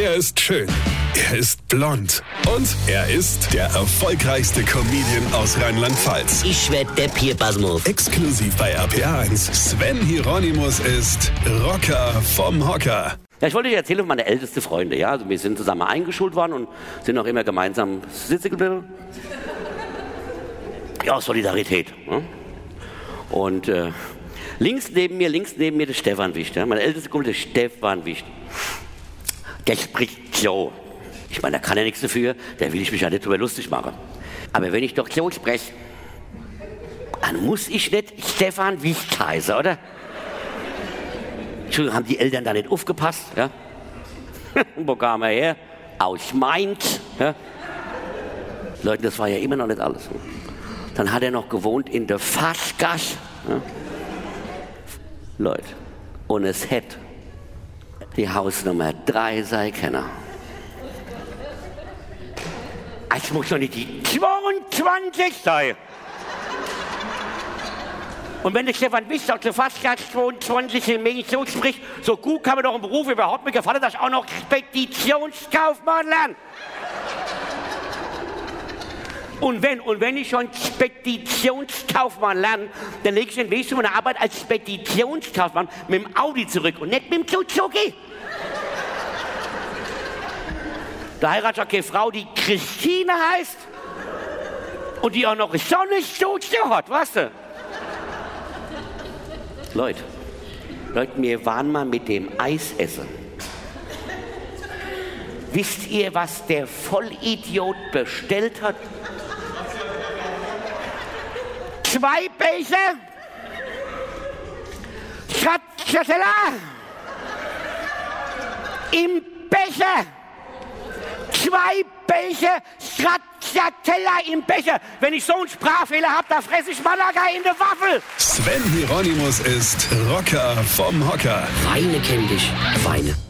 Er ist schön. Er ist blond. Und er ist der erfolgreichste Comedian aus Rheinland-Pfalz. Ich werd der Pierpasmus. Exklusiv bei RPA1. Sven Hieronymus ist Rocker vom Hocker. Ja, ich wollte dir erzählen von meine älteste Freunde. Ja, also wir sind zusammen eingeschult worden und sind auch immer gemeinsam sitzen geblieben. Ja, Solidarität. Ne? Und äh, links neben mir, links neben mir der Stefan Wicht. Ja? Mein ältester Kumpel, der Stefan Wicht. Der spricht so. Ich meine, da kann er nichts dafür, da will ich mich ja nicht drüber lustig machen. Aber wenn ich doch so spreche, dann muss ich nicht Stefan Wicht heißen, oder? Entschuldigung, haben die Eltern da nicht aufgepasst? Ja? Wo kam er her? Aus Mainz. Ja? Leute, das war ja immer noch nicht alles. Dann hat er noch gewohnt in der Fassgasse. Ja? Leute, und es hätte die Hausnummer 3 sei Kenner. Es muss doch nicht die 22 sein. Und wenn der Stefan Wicht aus der Fastgast 22 in Medien so spricht, so gut kann man doch im Beruf überhaupt mir gefallen, dass auch noch Speditionskaufmann lerne. Und wenn, und wenn ich schon Speditionskaufmann lerne, dann lege ich den Weg zu meiner Arbeit als Speditionskaufmann mit dem Audi zurück und nicht mit dem Suzuki. Da heiratet auch keine Frau, die Christine heißt und die auch noch Sonnenstudio hat, weißt du? Leute, Leute, wir waren mal mit dem Eis essen. Wisst ihr, was der Vollidiot bestellt hat? Zwei Becher Stracciatella im Becher. Zwei Becher Stracciatella im Becher. Wenn ich so einen Sprachfehler habe, da fresse ich Malaga in der Waffel. Sven Hieronymus ist Rocker vom Hocker. Weine kenn dich. Weine.